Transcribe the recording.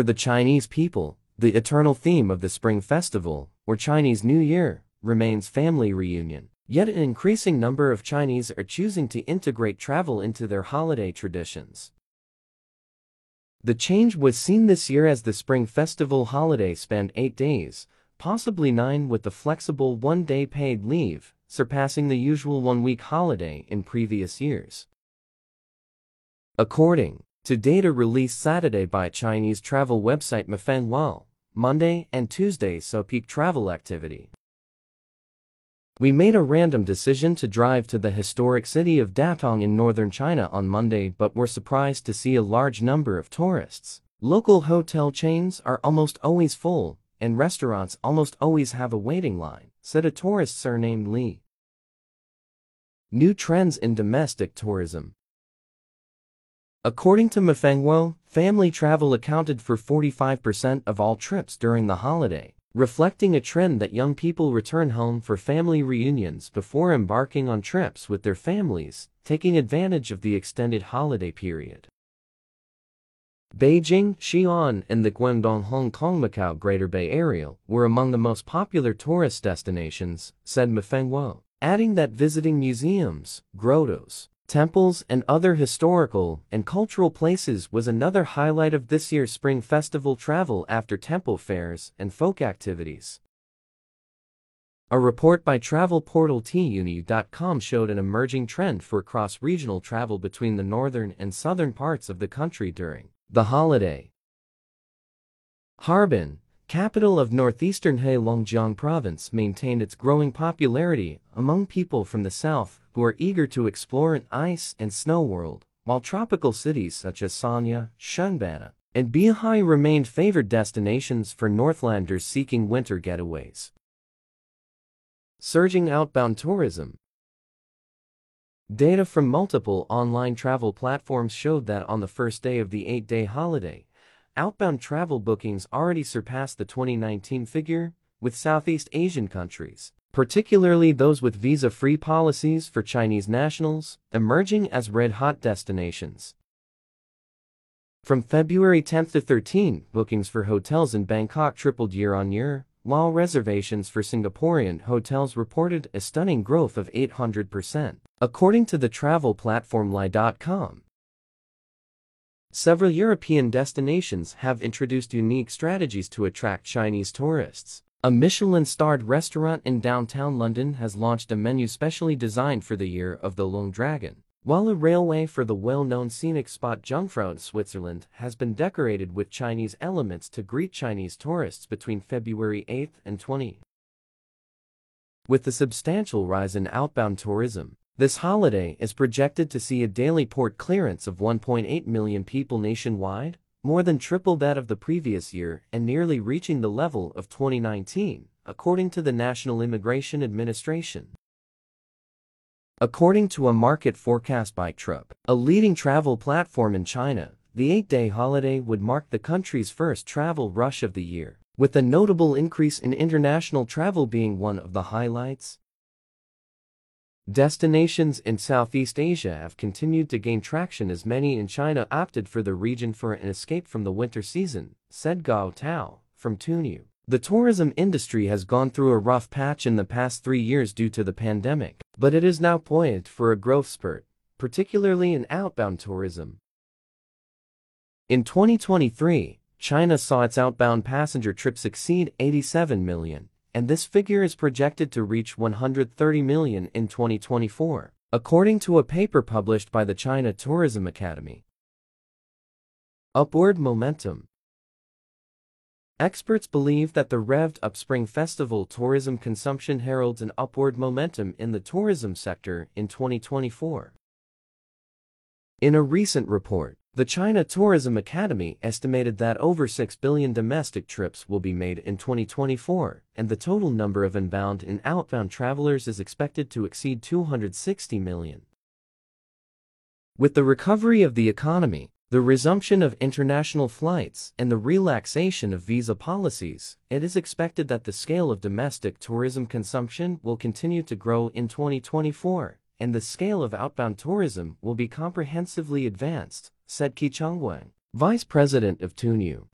For the Chinese people, the eternal theme of the Spring Festival, or Chinese New Year, remains family reunion. Yet an increasing number of Chinese are choosing to integrate travel into their holiday traditions. The change was seen this year as the Spring Festival holiday spanned eight days, possibly nine with the flexible one-day paid leave, surpassing the usual one-week holiday in previous years. According to data released Saturday by Chinese travel website Mafengwo, Monday and Tuesday saw peak travel activity. We made a random decision to drive to the historic city of Datong in northern China on Monday but were surprised to see a large number of tourists. Local hotel chains are almost always full, and restaurants almost always have a waiting line, said a tourist surnamed Li. New trends in domestic tourism. According to Mafengwo, family travel accounted for 45% of all trips during the holiday reflecting a trend that young people return home for family reunions before embarking on trips with their families, taking advantage of the extended holiday period. Beijing, Xi'an, and the Guangdong Hong Kong Macao Greater Bay Area were among the most popular tourist destinations, said Mafengwo, adding that visiting museums, grottos, Temples and other historical and cultural places was another highlight of this year's Spring Festival travel after temple fairs and folk activities. A report by travel portal tuniu.com showed an emerging trend for cross-regional travel between the northern and southern parts of the country during the holiday. Harbin, capital of northeastern Heilongjiang province maintained its growing popularity among people from the south who are eager to explore an ice and snow world, while tropical cities such as Sanya, Shunbana, and Beihai remained favored destinations for Northlanders seeking winter getaways. Surging outbound tourism Data from multiple online travel platforms showed that on the first day of the eight-day holiday, outbound travel bookings already surpassed the 2019 figure, with Southeast Asian countries, particularly those with visa-free policies for Chinese nationals, emerging as red-hot destinations. From February 10 to 13, bookings for hotels in Bangkok tripled year-on-year, while reservations for Singaporean hotels reported a stunning growth of 800%, according to the travel platform Ly.com. Several European destinations have introduced unique strategies to attract Chinese tourists. A Michelin-starred restaurant in downtown London has launched a menu specially designed for the year of the Long Dragon, while a railway for the well-known scenic spot Jungfrau in Switzerland has been decorated with Chinese elements to greet Chinese tourists between February 8 and 20. With the substantial rise in outbound tourism, this holiday is projected to see a daily port clearance of 1.8 million people nationwide, more than triple that of the previous year and nearly reaching the level of 2019, according to the National Immigration Administration. According to a market forecast by Trip, a leading travel platform in China, the eight-day holiday would mark the country's first travel rush of the year, with a notable increase in international travel being one of the highlights. Destinations in Southeast Asia have continued to gain traction as many in China opted for the region for an escape from the winter season, said Gao Tao, from Tuniu. The tourism industry has gone through a rough patch in the past three years due to the pandemic, but it is now poised for a growth spurt, particularly in outbound tourism. In 2023, China saw its outbound passenger trips exceed 87 million, and this figure is projected to reach 130 million in 2024, according to a paper published by the China Tourism Academy. Upward Momentum Experts believe that the revved up Spring Festival tourism consumption heralds an upward momentum in the tourism sector in 2024. In a recent report, the China Tourism Academy estimated that over 6 billion domestic trips will be made in 2024, and the total number of inbound and outbound travelers is expected to exceed 260 million. With the recovery of the economy, the resumption of international flights, and the relaxation of visa policies, it is expected that the scale of domestic tourism consumption will continue to grow in 2024, and the scale of outbound tourism will be comprehensively advanced, said Qi Chengwen, vice president of Tuniu.